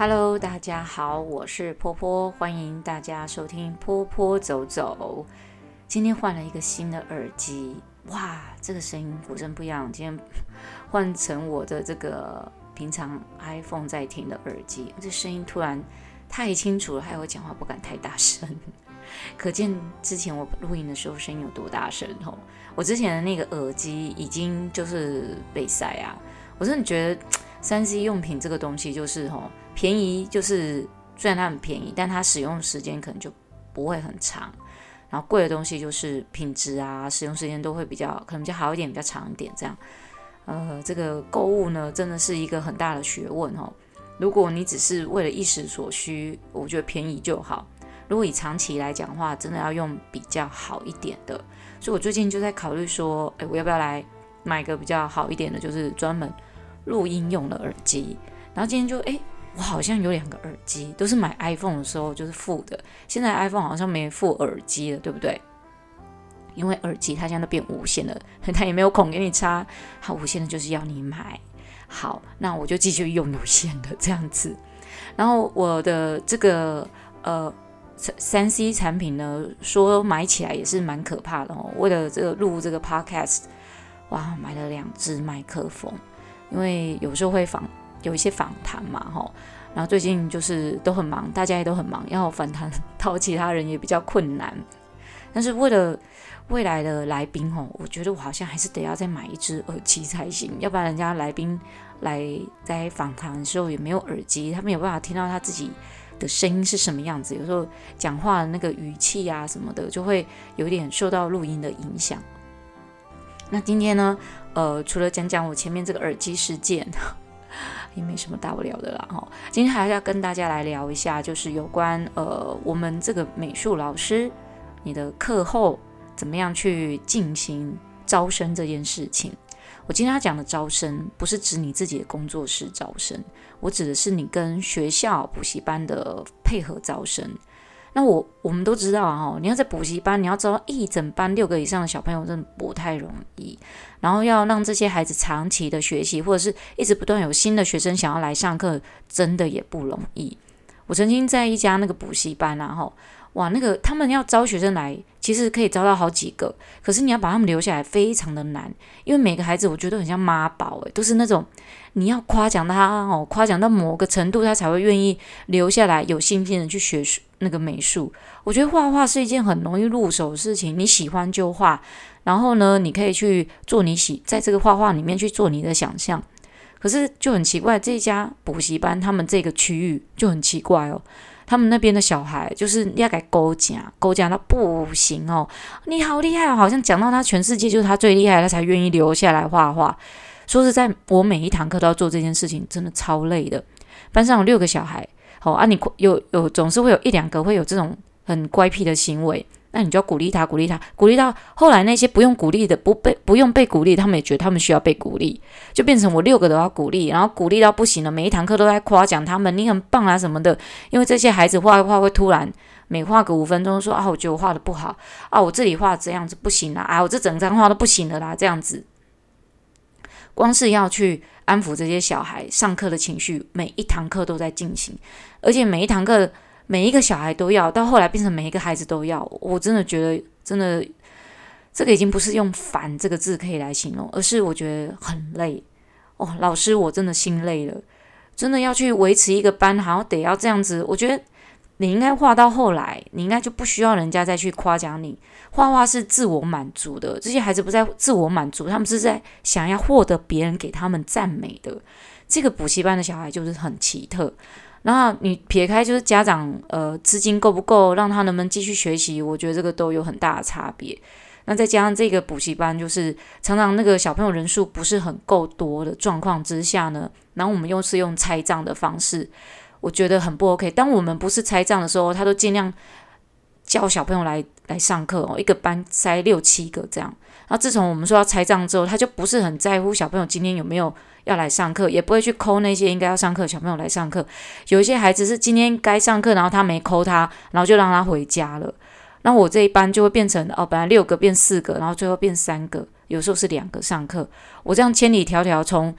Hello，大家好，我是波波，欢迎大家收听波波走走。今天换了一个新的耳机，哇，这个声音果真不一样。今天 换成我的这个平常 iPhone 在听的耳机，这声音突然太清楚了，害我讲话不敢太大声，可见之前我录音的时候声音有多大声哦。我之前的那个耳机已经就是被塞啊，我真的觉得。三 C 用品这个东西就是吼便宜，就是虽然它很便宜，但它使用时间可能就不会很长。然后贵的东西就是品质啊，使用时间都会比较可能比较好一点，比较长一点这样。呃，这个购物呢，真的是一个很大的学问哦。如果你只是为了一时所需，我觉得便宜就好。如果以长期来讲的话，真的要用比较好一点的。所以我最近就在考虑说，诶，我要不要来买个比较好一点的，就是专门。录音用的耳机，然后今天就哎，我好像有两个耳机，都是买 iPhone 的时候就是附的，现在 iPhone 好像没附耳机了，对不对？因为耳机它现在都变无线了，它也没有孔给你插，它无线的就是要你买。好，那我就继续用有线的这样子。然后我的这个呃三 C 产品呢，说买起来也是蛮可怕的哦。为了这个录这个 Podcast，哇，买了两只麦克风。因为有时候会访有一些访谈嘛，吼，然后最近就是都很忙，大家也都很忙，要访谈到其他人也比较困难。但是为了未来的来宾，吼，我觉得我好像还是得要再买一只耳机才行，要不然人家来宾来在访谈的时候也没有耳机，他们没有办法听到他自己的声音是什么样子。有时候讲话的那个语气啊什么的，就会有点受到录音的影响。那今天呢，呃，除了讲讲我前面这个耳机事件，也没什么大不了的啦。哈，今天还是要跟大家来聊一下，就是有关呃我们这个美术老师，你的课后怎么样去进行招生这件事情。我今天要讲的招生，不是指你自己的工作室招生，我指的是你跟学校补习班的配合招生。那我我们都知道啊，你要在补习班，你要招一整班六个以上的小朋友，真的不太容易。然后要让这些孩子长期的学习，或者是一直不断有新的学生想要来上课，真的也不容易。我曾经在一家那个补习班，然后哇，那个他们要招学生来，其实可以招到好几个，可是你要把他们留下来非常的难，因为每个孩子我觉得很像妈宝，诶，都是那种你要夸奖他哦，夸奖到某个程度，他才会愿意留下来，有信心的去学那个美术。我觉得画画是一件很容易入手的事情，你喜欢就画，然后呢，你可以去做你喜，在这个画画里面去做你的想象。可是就很奇怪，这家补习班他们这个区域就很奇怪哦。他们那边的小孩就是要给勾讲，勾讲到不行哦。你好厉害哦，好像讲到他全世界就是他最厉害，他才愿意留下来画画。说实在，我每一堂课都要做这件事情，真的超累的。班上有六个小孩，好啊，你有有总是会有一两个会有这种很乖僻的行为。那你就要鼓励他，鼓励他，鼓励到后来那些不用鼓励的，不被不用被鼓励，他们也觉得他们需要被鼓励，就变成我六个都要鼓励，然后鼓励到不行了，每一堂课都在夸奖他们，你很棒啊什么的。因为这些孩子画画会突然每画个五分钟说啊，我觉得我画的不好啊，我这里画这样子不行了啊，我这整张画都不行了啦，这样子。光是要去安抚这些小孩上课的情绪，每一堂课都在进行，而且每一堂课。每一个小孩都要，到后来变成每一个孩子都要，我真的觉得，真的，这个已经不是用“烦”这个字可以来形容，而是我觉得很累哦。老师，我真的心累了，真的要去维持一个班，好像得要这样子。我觉得你应该画到后来，你应该就不需要人家再去夸奖你。画画是自我满足的，这些孩子不在自我满足，他们是在想要获得别人给他们赞美的。这个补习班的小孩就是很奇特。然后你撇开就是家长呃资金够不够，让他能不能继续学习，我觉得这个都有很大的差别。那再加上这个补习班，就是常常那个小朋友人数不是很够多的状况之下呢，然后我们又是用拆账的方式，我觉得很不 OK。当我们不是拆账的时候，他都尽量叫小朋友来来上课哦，一个班塞六七个这样。然后自从我们说要拆账之后，他就不是很在乎小朋友今天有没有。要来上课，也不会去抠那些应该要上课小朋友来上课。有一些孩子是今天该上课，然后他没抠他，然后就让他回家了。那我这一班就会变成哦，本来六个变四个，然后最后变三个，有时候是两个上课。我这样千里迢迢从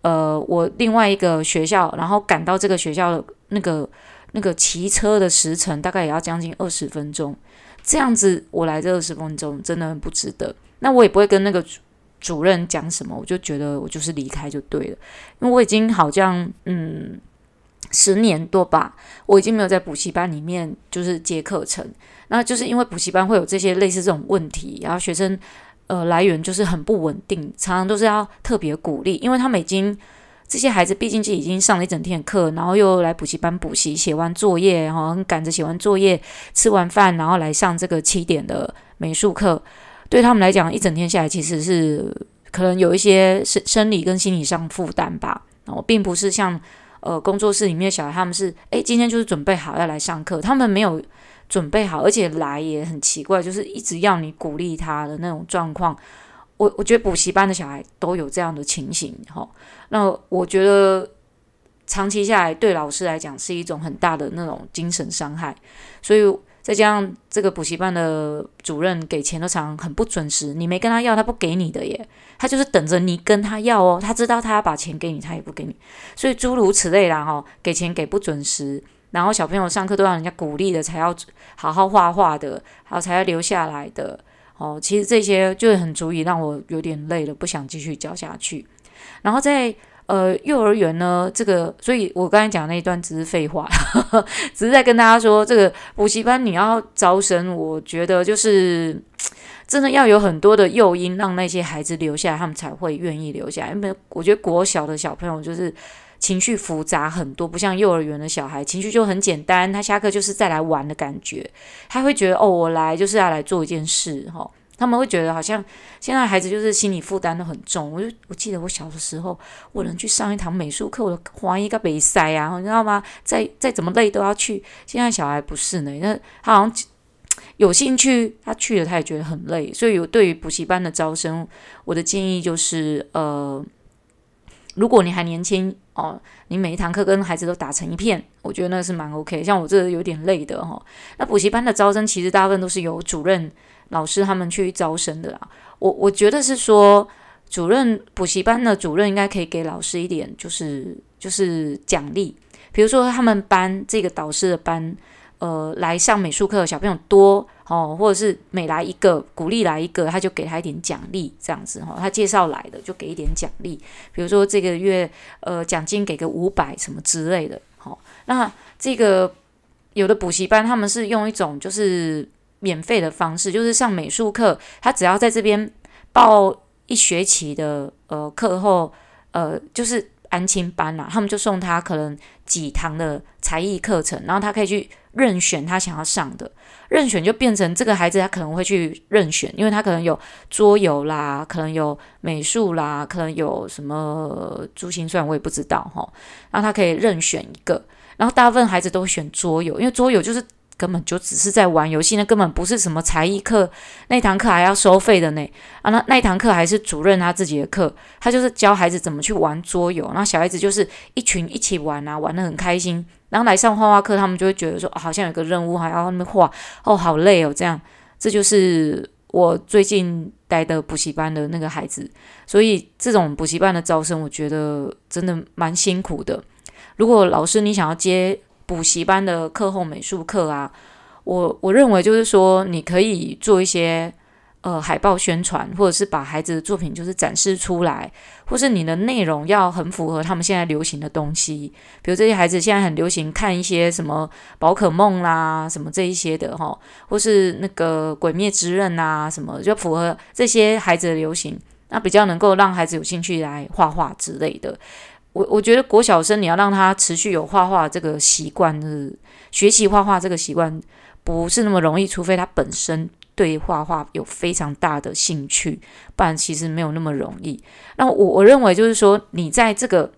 呃，我另外一个学校，然后赶到这个学校的那个那个骑车的时程，大概也要将近二十分钟。这样子，我来这二十分钟真的很不值得。那我也不会跟那个主主任讲什么，我就觉得我就是离开就对了，因为我已经好像嗯十年多吧，我已经没有在补习班里面就是接课程。那就是因为补习班会有这些类似这种问题，然后学生呃来源就是很不稳定，常常都是要特别鼓励，因为他们已经。这些孩子毕竟就已经上了一整天的课，然后又来补习班补习，写完作业，然后很赶着写完作业，吃完饭，然后来上这个七点的美术课。对他们来讲，一整天下来其实是可能有一些生生理跟心理上负担吧。然后并不是像呃工作室里面的小孩，他们是诶今天就是准备好要来上课，他们没有准备好，而且来也很奇怪，就是一直要你鼓励他的那种状况。我我觉得补习班的小孩都有这样的情形，哈。那我觉得长期下来对老师来讲是一种很大的那种精神伤害，所以再加上这个补习班的主任给钱都常很不准时，你没跟他要，他不给你的耶，他就是等着你跟他要哦，他知道他要把钱给你，他也不给你，所以诸如此类啦，哈，给钱给不准时，然后小朋友上课都让人家鼓励的才要好好画画的，好才要留下来的。哦，其实这些就很足以让我有点累了，不想继续教下去。然后在呃幼儿园呢，这个，所以我刚才讲那一段只是废话，只是在跟大家说，这个补习班你要招生，我觉得就是 真的要有很多的诱因，让那些孩子留下来，他们才会愿意留下来。因为我觉得国小的小朋友就是情绪复杂很多，不像幼儿园的小孩情绪就很简单，他下课就是再来玩的感觉，他会觉得哦，我来就是要来做一件事，哈。他们会觉得好像现在孩子就是心理负担都很重。我就我记得我小的时候，我能去上一堂美术课，我都怀疑个比赛啊，你知道吗？再再怎么累都要去。现在小孩不是呢，那他好像有兴趣，他去了他也觉得很累。所以，我对于补习班的招生，我的建议就是，呃，如果你还年轻哦，你每一堂课跟孩子都打成一片，我觉得那是蛮 OK。像我这有点累的哈、哦，那补习班的招生其实大部分都是由主任。老师他们去招生的啊，我我觉得是说，主任补习班的主任应该可以给老师一点，就是就是奖励，比如说他们班这个导师的班，呃，来上美术课的小朋友多哦，或者是每来一个鼓励来一个，他就给他一点奖励，这样子哈、哦，他介绍来的就给一点奖励，比如说这个月呃奖金给个五百什么之类的，好、哦，那这个有的补习班他们是用一种就是。免费的方式就是上美术课，他只要在这边报一学期的呃课后，呃就是安亲班啦、他们就送他可能几堂的才艺课程，然后他可以去任选他想要上的，任选就变成这个孩子他可能会去任选，因为他可能有桌游啦，可能有美术啦，可能有什么珠心算，我也不知道哈，然后他可以任选一个，然后大部分孩子都选桌游，因为桌游就是。根本就只是在玩游戏，那根本不是什么才艺课，那堂课还要收费的呢。啊，那那堂课还是主任他自己的课，他就是教孩子怎么去玩桌游，然后小孩子就是一群一起玩啊，玩得很开心。然后来上画画课，他们就会觉得说，好像有个任务还要那么画，哦，好累哦，这样。这就是我最近待的补习班的那个孩子，所以这种补习班的招生，我觉得真的蛮辛苦的。如果老师你想要接。补习班的课后美术课啊，我我认为就是说，你可以做一些呃海报宣传，或者是把孩子的作品就是展示出来，或是你的内容要很符合他们现在流行的东西，比如这些孩子现在很流行看一些什么宝可梦啦，什么这一些的哈，或是那个鬼灭之刃啊，什么就符合这些孩子的流行，那比较能够让孩子有兴趣来画画之类的。我我觉得国小生你要让他持续有画画这个习惯，是学习画画这个习惯不是那么容易，除非他本身对画画有非常大的兴趣，不然其实没有那么容易。那我我认为就是说，你在这个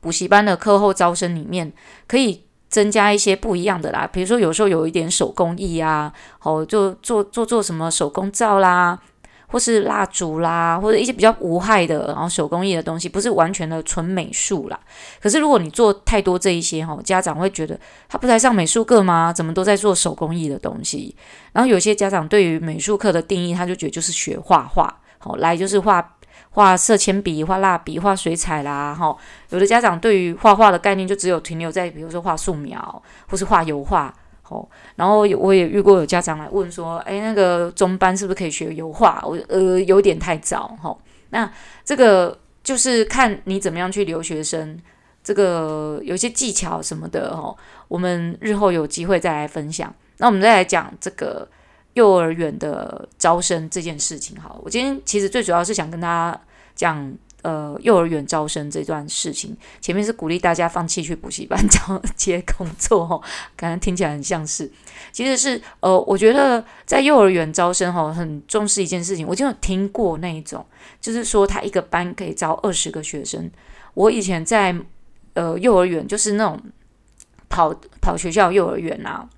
补习班的课后招生里面，可以增加一些不一样的啦，比如说有时候有一点手工艺啊，哦，就做做做什么手工皂啦。或是蜡烛啦，或者一些比较无害的，然后手工艺的东西，不是完全的纯美术啦。可是如果你做太多这一些哈，家长会觉得他不是上美术课吗？怎么都在做手工艺的东西？然后有些家长对于美术课的定义，他就觉得就是学画画，好来就是画画色铅笔、画蜡笔、画水彩啦，哈。有的家长对于画画的概念就只有停留在，比如说画素描或是画油画，哦。然后我也遇过有家长来问说，哎，那个中班是不是可以学油画？我呃有点太早，哈。那这个就是看你怎么样去留学生，这个有些技巧什么的，哈。我们日后有机会再来分享。那我们再来讲这个。幼儿园的招生这件事情，好，我今天其实最主要是想跟大家讲，呃，幼儿园招生这段事情。前面是鼓励大家放弃去补习班 找接工作，哈，刚刚听起来很像是，其实是，呃，我觉得在幼儿园招生，哈，很重视一件事情。我就有听过那一种，就是说他一个班可以招二十个学生。我以前在呃幼儿园，就是那种跑跑学校幼儿园啊。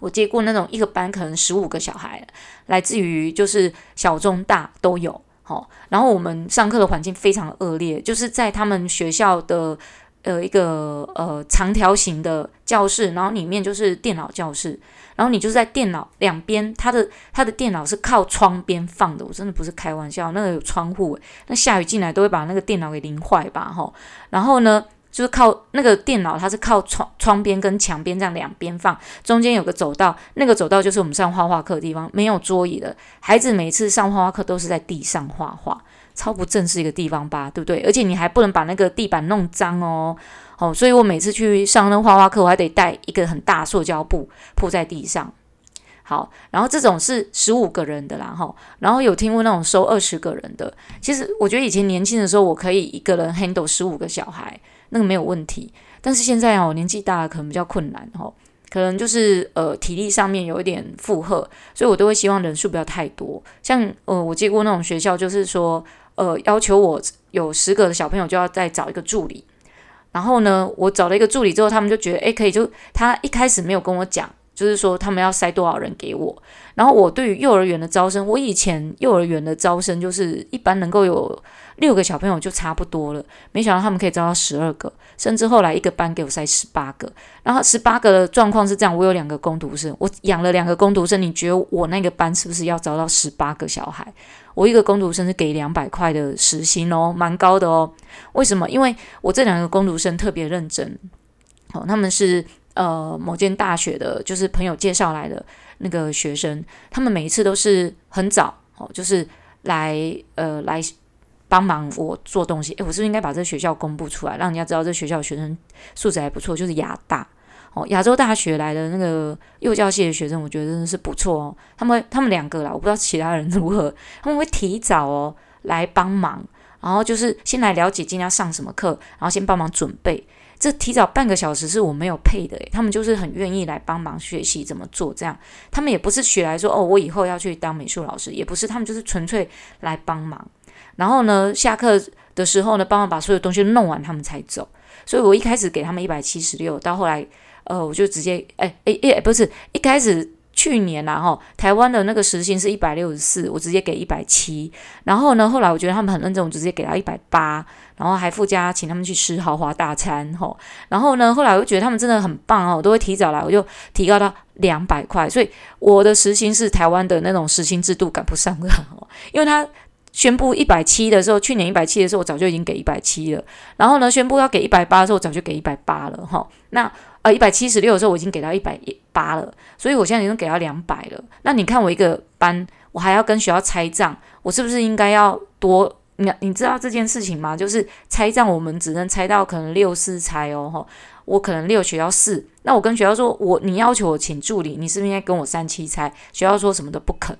我接过那种一个班可能十五个小孩，来自于就是小中大都有，哦，然后我们上课的环境非常恶劣，就是在他们学校的呃一个呃长条形的教室，然后里面就是电脑教室，然后你就是在电脑两边，他的他的电脑是靠窗边放的，我真的不是开玩笑，那个有窗户，那下雨进来都会把那个电脑给淋坏吧，哦，然后呢，就是靠那个电脑，它是靠窗窗边跟墙边这样两边放，中间有个走道，那个走道就是我们上画画课的地方，没有桌椅的。孩子每次上画画课都是在地上画画，超不正式一个地方吧，对不对？而且你还不能把那个地板弄脏哦，哦，所以我每次去上那画画课，我还得带一个很大塑胶布铺在地上。好，然后这种是十五个人的啦，哈，然后有听过那种收二十个人的。其实我觉得以前年轻的时候，我可以一个人 handle 十五个小孩。那个没有问题，但是现在哦，年纪大可能比较困难哦，可能就是呃体力上面有一点负荷，所以我都会希望人数不要太多。像呃我接过那种学校，就是说呃要求我有十个的小朋友就要再找一个助理，然后呢，我找了一个助理之后，他们就觉得诶可以，就他一开始没有跟我讲。就是说，他们要塞多少人给我？然后我对于幼儿园的招生，我以前幼儿园的招生就是一般能够有六个小朋友就差不多了，没想到他们可以招到十二个，甚至后来一个班给我塞十八个。然后十八个的状况是这样：我有两个工读生，我养了两个工读生，你觉得我那个班是不是要招到十八个小孩？我一个工读生是给两百块的时薪哦，蛮高的哦。为什么？因为我这两个工读生特别认真，哦，他们是。呃，某间大学的，就是朋友介绍来的那个学生，他们每一次都是很早哦，就是来呃来帮忙我做东西。诶，我是不是应该把这个学校公布出来，让人家知道这学校学生素质还不错？就是亚大哦，亚洲大学来的那个幼教系的学生，我觉得真的是不错哦。他们他们两个啦，我不知道其他人如何，他们会提早哦来帮忙，然后就是先来了解今天上什么课，然后先帮忙准备。这提早半个小时是我没有配的诶，他们就是很愿意来帮忙学习怎么做，这样他们也不是学来说哦，我以后要去当美术老师，也不是，他们就是纯粹来帮忙。然后呢，下课的时候呢，帮忙把所有东西弄完，他们才走。所以我一开始给他们一百七十六，到后来呃，我就直接哎哎哎，不是一开始。去年呐，哈，台湾的那个时薪是一百六十四，我直接给一百七。然后呢，后来我觉得他们很认真，我直接给到一百八，然后还附加请他们去吃豪华大餐，哈。然后呢，后来我就觉得他们真的很棒哦，我都会提早来，我就提高到两百块。所以我的时薪是台湾的那种时薪制度赶不上的，因为他宣布一百七的时候，去年一百七的时候，我早就已经给一百七了。然后呢，宣布要给一百八的时候，我早就给一百八了，哈。那呃，一百七十六的时候，我已经给到一百八了，所以我现在已经给到两百了。那你看我一个班，我还要跟学校拆账，我是不是应该要多？你你知道这件事情吗？就是拆账，我们只能拆到可能六四拆哦，吼，我可能六，学校四。那我跟学校说，我你要求我请助理，你是不是应该跟我三七拆？学校说什么都不肯。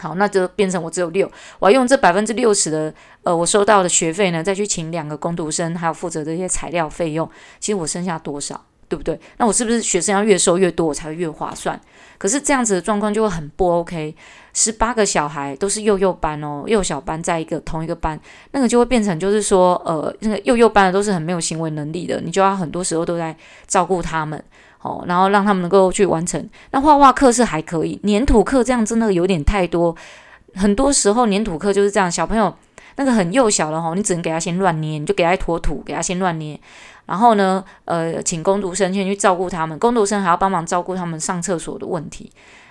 好，那就变成我只有六，我要用这百分之六十的呃我收到的学费呢，再去请两个工读生，还有负责这些材料费用。其实我剩下多少？对不对？那我是不是学生要越收越多，我才会越划算？可是这样子的状况就会很不 OK。十八个小孩都是幼幼班哦，幼小班在一个同一个班，那个就会变成就是说，呃，那个幼幼班的都是很没有行为能力的，你就要很多时候都在照顾他们，哦，然后让他们能够去完成。那画画课是还可以，粘土课这样真的有点太多。很多时候粘土课就是这样，小朋友那个很幼小的哈，你只能给他先乱捏，你就给他一坨土，给他先乱捏。然后呢，呃，请工读生先去照顾他们，工读生还要帮忙照顾他们上厕所的问题。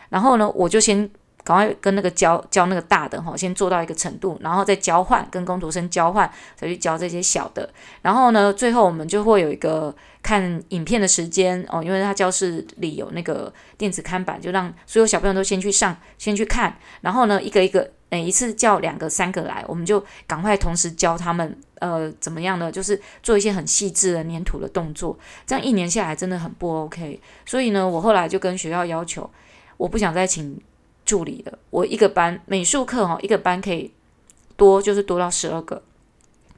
然后呢，我就先赶快跟那个教教那个大的哈，先做到一个程度，然后再交换跟工读生交换，再去教这些小的。然后呢，最后我们就会有一个看影片的时间哦，因为他教室里有那个电子看板，就让所有小朋友都先去上，先去看。然后呢，一个一个，每一次叫两个、三个来，我们就赶快同时教他们。呃，怎么样呢？就是做一些很细致的粘土的动作，这样一年下来真的很不 OK。所以呢，我后来就跟学校要求，我不想再请助理的。我一个班美术课哦，一个班可以多就是多到十二个，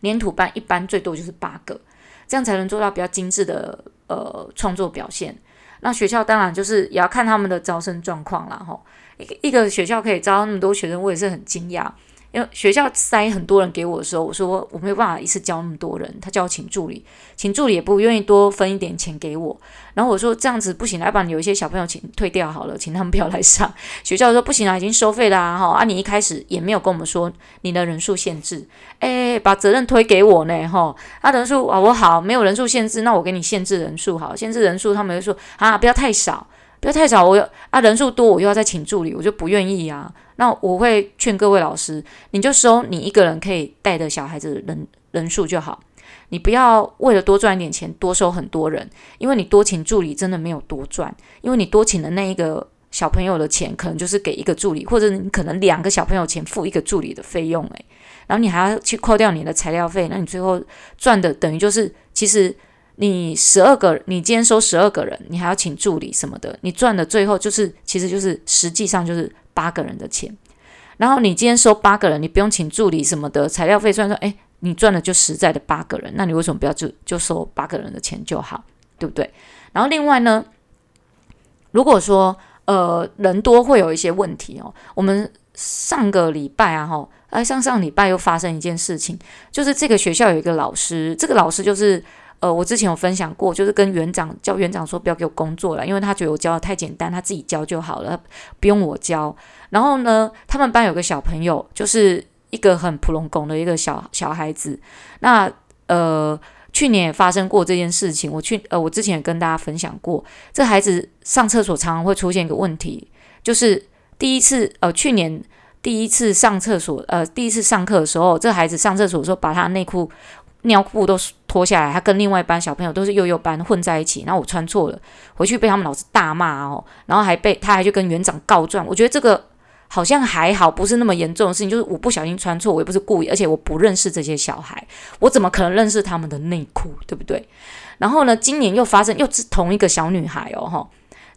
粘土班一般最多就是八个，这样才能做到比较精致的呃创作表现。那学校当然就是也要看他们的招生状况啦。哈。一个一个学校可以招那么多学生，我也是很惊讶。因为学校塞很多人给我的时候，我说我没有办法一次教那么多人，他叫我请助理，请助理也不愿意多分一点钱给我。然后我说这样子不行，来把你有一些小朋友请退掉好了，请他们不要来上。学校说不行啊，已经收费啦哈啊，你一开始也没有跟我们说你的人数限制，诶，把责任推给我呢哈。啊人数啊我好，没有人数限制，那我给你限制人数好，限制人数他们就说啊不要太少，不要太少，我要啊人数多我又要再请助理，我就不愿意啊。那我会劝各位老师，你就收你一个人可以带的小孩子人人数就好，你不要为了多赚一点钱多收很多人，因为你多请助理真的没有多赚，因为你多请的那一个小朋友的钱可能就是给一个助理，或者你可能两个小朋友钱付一个助理的费用诶，然后你还要去扣掉你的材料费，那你最后赚的等于就是其实你十二个，你今天收十二个人，你还要请助理什么的，你赚的最后就是其实就是实际上就是。八个人的钱，然后你今天收八个人，你不用请助理什么的，材料费算算，哎，你赚的就实在的八个人，那你为什么不要就就收八个人的钱就好，对不对？然后另外呢，如果说呃人多会有一些问题哦，我们上个礼拜啊哈，哎上上礼拜又发生一件事情，就是这个学校有一个老师，这个老师就是。呃，我之前有分享过，就是跟园长叫园长说不要给我工作了，因为他觉得我教的太简单，他自己教就好了，不用我教。然后呢，他们班有个小朋友，就是一个很普龙拱的一个小小孩子。那呃，去年也发生过这件事情。我去呃，我之前也跟大家分享过，这孩子上厕所常常会出现一个问题，就是第一次呃，去年第一次上厕所呃，第一次上课的时候，这孩子上厕所的时候把他内裤。尿布都脱下来，他跟另外一班小朋友都是幼幼班混在一起，然后我穿错了，回去被他们老师大骂哦，然后还被他还去跟园长告状。我觉得这个好像还好，不是那么严重的事情，就是我不小心穿错，我也不是故意，而且我不认识这些小孩，我怎么可能认识他们的内裤，对不对？然后呢，今年又发生，又是同一个小女孩哦，哈。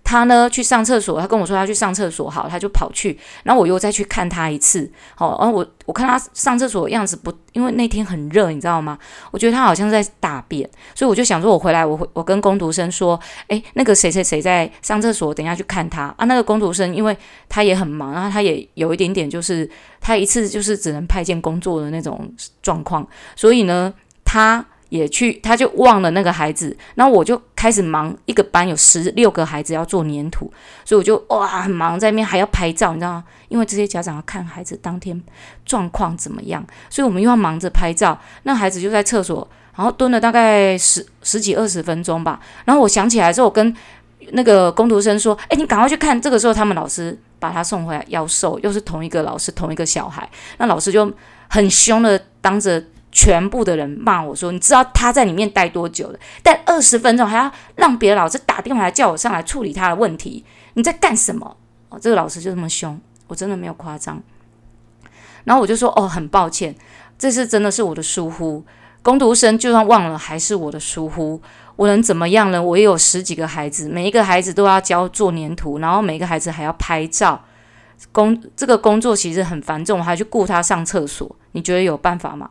他呢去上厕所，他跟我说他去上厕所，好，他就跑去，然后我又再去看他一次，好，然后我我看他上厕所的样子不，因为那天很热，你知道吗？我觉得他好像在大便，所以我就想说，我回来，我我跟工读生说，诶，那个谁谁谁在上厕所，等下去看他啊。那个工读生，因为他也很忙，然后他也有一点点，就是他一次就是只能派件工作的那种状况，所以呢，他。也去，他就忘了那个孩子，然后我就开始忙，一个班有十六个孩子要做粘土，所以我就哇很忙，在那边还要拍照，你知道吗？因为这些家长要看孩子当天状况怎么样，所以我们又要忙着拍照。那孩子就在厕所，然后蹲了大概十十几二十分钟吧。然后我想起来之后，我跟那个工读生说：“哎，你赶快去看。”这个时候他们老师把他送回来要收，又是同一个老师，同一个小孩，那老师就很凶的当着。全部的人骂我说：“你知道他在里面待多久了？待二十分钟，还要让别的老师打电话来叫我上来处理他的问题。你在干什么？”哦，这个老师就这么凶，我真的没有夸张。然后我就说：“哦，很抱歉，这次真的是我的疏忽。工读生就算忘了，还是我的疏忽。我能怎么样呢？我也有十几个孩子，每一个孩子都要教做粘土，然后每个孩子还要拍照。工这个工作其实很繁重，还去顾他上厕所。你觉得有办法吗？”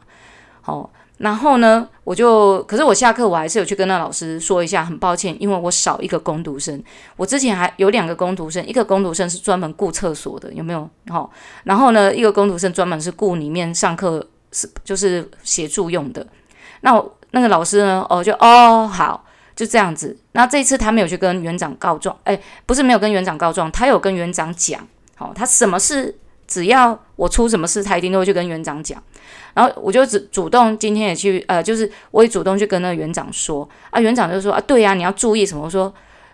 好，然后呢，我就，可是我下课我还是有去跟那老师说一下，很抱歉，因为我少一个工读生。我之前还有两个工读生，一个工读生是专门顾厕所的，有没有？好，然后呢，一个工读生专门是顾里面上课是就是协助用的。那那个老师呢？哦，就哦好，就这样子。那这一次他没有去跟园长告状，哎，不是没有跟园长告状，他有跟园长讲，好，他什么事只要我出什么事，他一定都会去跟园长讲。然后我就主主动今天也去，呃，就是我也主动去跟那个园长说啊，园长就说啊，对呀，你要注意什么？我说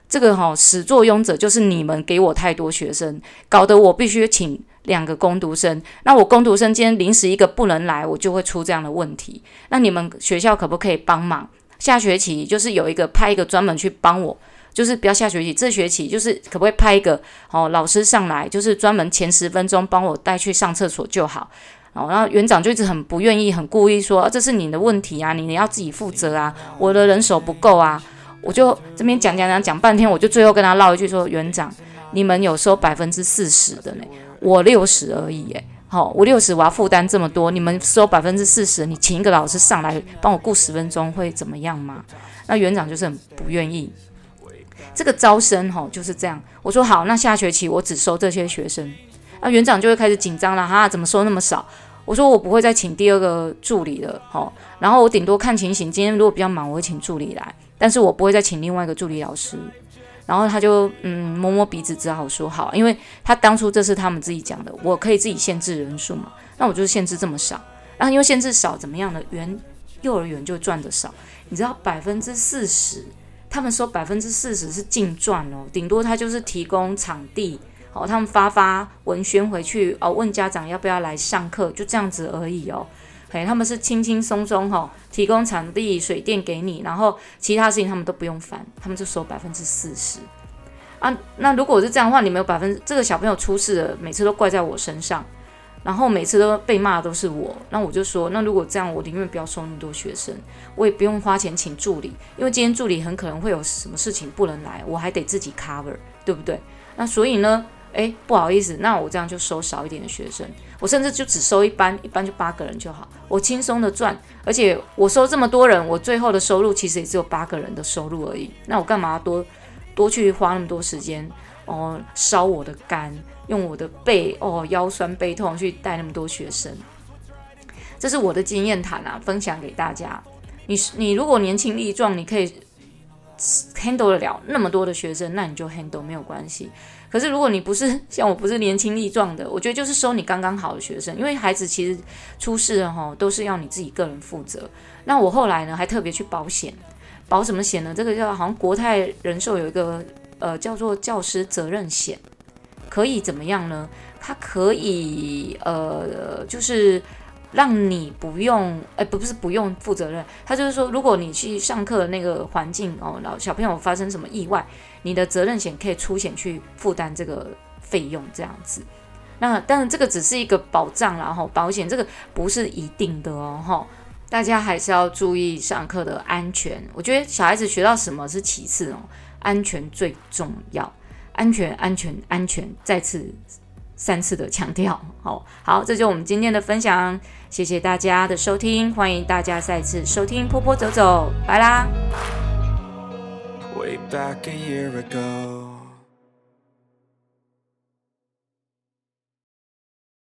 这个哈、哦、始作俑者就是你们给我太多学生，搞得我必须请两个工读生。那我工读生今天临时一个不能来，我就会出这样的问题。那你们学校可不可以帮忙？下学期就是有一个派一个专门去帮我，就是不要下学期，这学期就是可不可以派一个哦老师上来，就是专门前十分钟帮我带去上厕所就好。哦，然后园长就一直很不愿意，很故意说，这是你的问题啊，你你要自己负责啊，我的人手不够啊。我就这边讲讲讲讲半天，我就最后跟他唠一句说，园长，你们有收百分之四十的呢，我六十而已，诶。好，我六十我要负担这么多，你们收百分之四十，你请一个老师上来帮我顾十分钟会怎么样吗？那园长就是很不愿意。这个招生哈就是这样，我说好，那下学期我只收这些学生。那园长就会开始紧张了，哈，怎么收那么少？我说我不会再请第二个助理了，好，然后我顶多看情形，今天如果比较忙，我会请助理来，但是我不会再请另外一个助理老师。然后他就嗯摸摸鼻子，只好说好，因为他当初这是他们自己讲的，我可以自己限制人数嘛，那我就是限制这么少。然后因为限制少怎么样呢？园幼儿园就赚得少，你知道百分之四十，他们说百分之四十是净赚哦，顶多他就是提供场地。哦，他们发发文宣回去哦，问家长要不要来上课，就这样子而已哦。嘿，他们是轻轻松松哈、哦，提供场地、水电给你，然后其他事情他们都不用烦，他们就收百分之四十啊。那如果是这样的话，你没有百分之这个小朋友出事了，每次都怪在我身上，然后每次都被骂的都是我，那我就说，那如果这样，我宁愿不要收那么多学生，我也不用花钱请助理，因为今天助理很可能会有什么事情不能来，我还得自己 cover，对不对？那所以呢？诶，不好意思，那我这样就收少一点的学生，我甚至就只收一班，一班就八个人就好，我轻松的赚，而且我收这么多人，我最后的收入其实也只有八个人的收入而已，那我干嘛多多去花那么多时间哦，烧我的肝，用我的背哦，腰酸背痛去带那么多学生，这是我的经验谈啊，分享给大家。你你如果年轻力壮，你可以 handle 得了那么多的学生，那你就 handle 没有关系。可是如果你不是像我，不是年轻力壮的，我觉得就是收你刚刚好的学生，因为孩子其实出事了哈，都是要你自己个人负责。那我后来呢，还特别去保险，保什么险呢？这个叫好像国泰人寿有一个呃叫做教师责任险，可以怎么样呢？它可以呃就是。让你不用，哎，不不是不用负责任，他就是说，如果你去上课的那个环境哦，然后小朋友发生什么意外，你的责任险可以出险去负担这个费用，这样子。那当然这个只是一个保障啦，哈，保险这个不是一定的哦，哈，大家还是要注意上课的安全。我觉得小孩子学到什么是其次哦，安全最重要，安全，安全，安全，再次。三次的强调，好好，这就是我们今天的分享，谢谢大家的收听，欢迎大家再次收听波波走走，拜啦。Way back a year ago